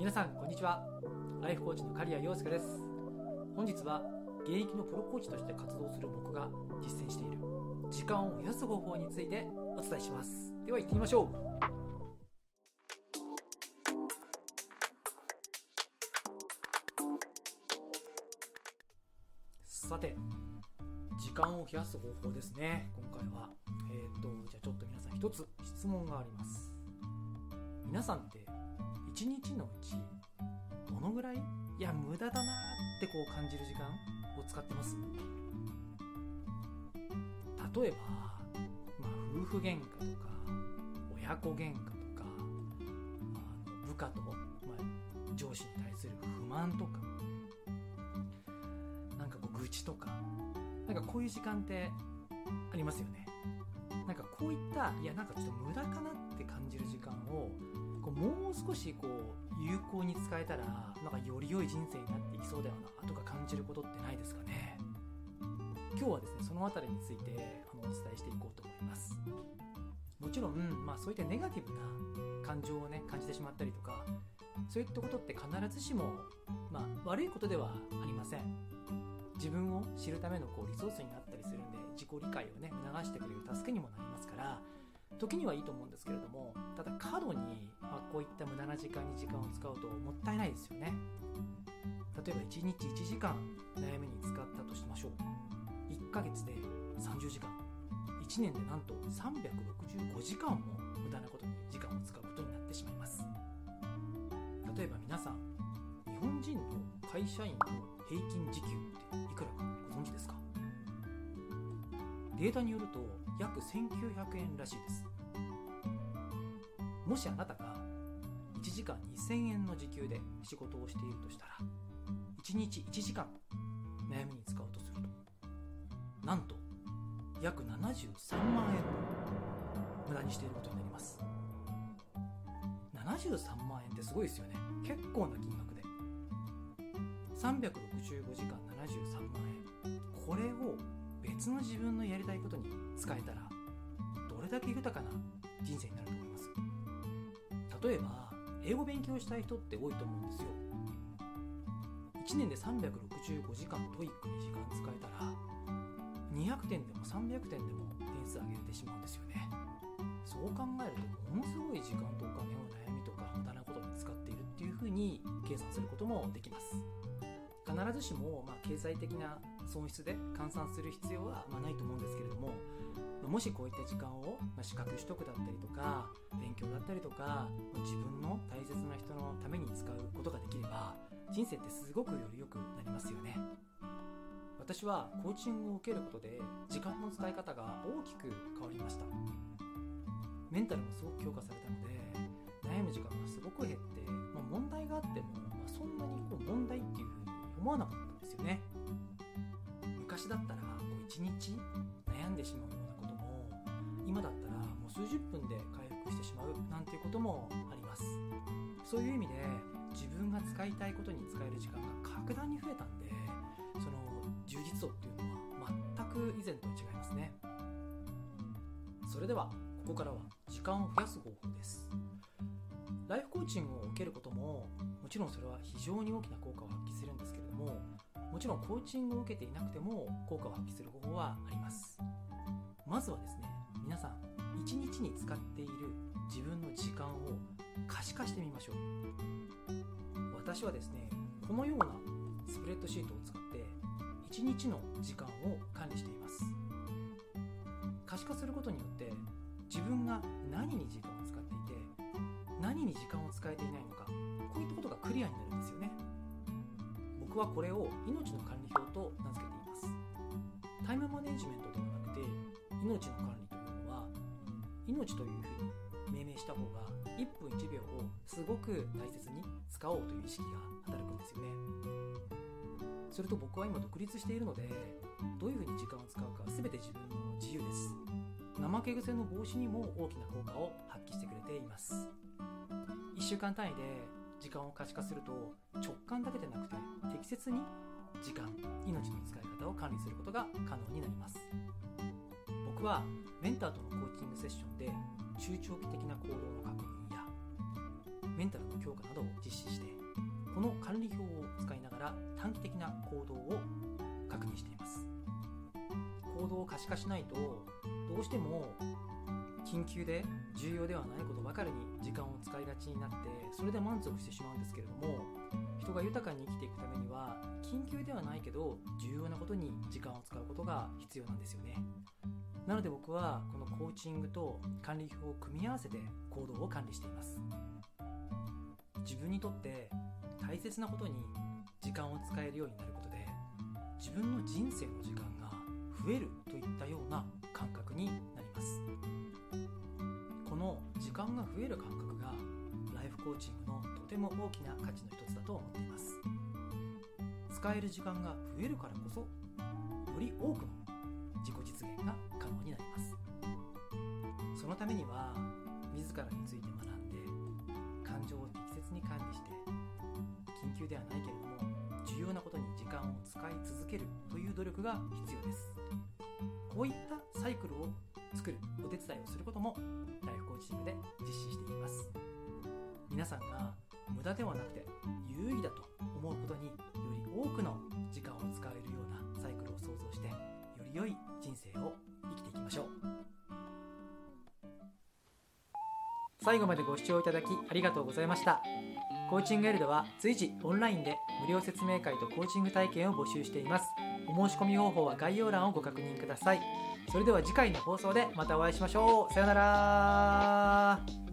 皆さんこんにちは。ライフコーチの刈谷陽介です。本日は現役のプロコーチとして活動する僕が実践している時間を増やす方法についてお伝えします。では行ってみましょう。さて時間を増やす方法ですね。今回は。えっ、ー、とじゃあちょっと皆さん一つ質問があります。皆さんって一日のうちどのぐらい？いや無駄だなってこう感じる時間を使ってます。例えば、まあ、夫婦喧嘩とか親子喧嘩とかあの部下と、まあ、上司に対する不満とかなんかこう愚痴とかなんかこういう時間ってありますよね。なんかこういったいやなんかちょっと無駄かなって感じる時間をこうもう少しこう有効に使えたらなんかより良い人生になっていきそうだよなとか感じることってないですかね。今日はですねその辺りについてあのお伝えしていこうと思います。もちろん、まあ、そういったネガティブな感情をね感じてしまったりとかそういったことって必ずしも、まあ、悪いことではありません。自分を知るためのこうリソースになったりするんで自己理解をね促してくれる助けにもなりますから時にはいいと思うんですけれどもただ過度に、ま、こういった無駄な時間に時間を使うともったいないですよね。例えば1日1時間悩みに使ったとしましょう。1ヶ月で30時間。1年でなんと365時間も無駄なことに時間を使うことになってしまいます。例えば皆さん日本人の会社員の平均時給っていくらかご存知ですか？データによると約1900円らしいです。もしあなたが1時間2000円の時給で仕事をしているとしたら1日1時間悩みに使うとすると。なんと約73万円無駄にしていることになります。73万円ってすごいですよね。結構な金額で。365時間73万円。これを別の自分のやりたいことに使えたらどれだけ豊かな人生になると思います？例えば英語勉強したい人って多いと思うんですよ。1年で365時間 TOEIC に時間使えたら200点でも300点でも点数上げれてしまうんですよね。そう考えるとものすごい時間とお金を悩みとか無駄なことに使っているっていうふうに計算することもできます。必ずしも、まあ、経済的な損失で換算する必要は、まあ、ないと思うんですけれどももしこういった時間を、まあ、資格取得だったりとか勉強だったりとかま自分の大切な人のために使うことができれば人生ってすごくより良くなりますよね。私はコーチングを受けることで時間の使い方が大きく変わりました。メンタルもすごく強化されたので悩む時間がすごく減って、まあ、問題があっても、まあ、そんなにこう問題っていうふうに思わなかったんですよね。昔だったらこう1日悩んでしまうようなことも今だったらもう数十分で回復してしまうなんていうこともあります。そういう意味で自分が使いたいことに使える時間が格段に増えたんでその充実度っていうのは全く以前とは違いますね。それではここからは時間を増やす方法です。ライフコーチングを受けることももちろんそれは非常に大きな効果を発揮するんですけれどももちろんコーチングを受けていなくても効果を発揮する方法はあります。まずはですね皆さん一日に使っている自分の時間を可視化してみましょう。私はですねこのようなスプレッドシートを使って1日の時間を管理しています。可視化することによって自分が何に時間を使っていて何に時間を使えていないのかこういったことがクリアになるんですよね。僕はこれを命の管理表と名付けています。タイムマネジメントではなくて命の管理というのは命というふうに命名した方が1分1秒をすごく大切に使おうという意識が働くんですよね。それと僕は今独立しているのでどういうふうに時間を使うか全て自分の自由です。怠け癖の防止にも大きな効果を発揮してくれています。1週間単位で時間を可視化すると直感だけでなくて適切に時間命の使い方を管理することが可能になります。僕はメンターとのコーチングセッションで中長期的な行動の確認やメンタルの強化などを実施してこの管理表を使いながら短期的な行動を確認しています。行動を可視化しないとどうしても緊急で重要ではないことばかりに時間を使いがちになってそれで満足してしまうんですけれども人が豊かに生きていくためには緊急ではないけど重要なことに時間を使うことが必要なんですよね。なので僕はこのコーチングと管理表を組み合わせて行動を管理しています。自分にとって大切なことに時間を使えるようになることで自分の人生の時間が増えるといったような感覚になります。間が増える感覚がライフコーチングのとても大きな価値の一つだと思っています。使える時間が増えるからこそより多くの自己実現が可能になります。そのためには自らについて学んで感情を適切に管理して緊急ではないけれども重要なことに時間を使い続けるという努力が必要です。こういったサイクルを作るお手伝いをすることもライフコーチングで実施しています。皆さんが無駄ではなくて有意義だと思うことにより多くの時間を使えるようなサイクルを想像してより良い人生を生きていきましょう。最後までご視聴いただきありがとうございました。コーチング L では随時オンラインで無料説明会とコーチング体験を募集しています。お申し込み方法は概要欄をご確認ください。それでは次回の放送でまたお会いしましょう。さようなら。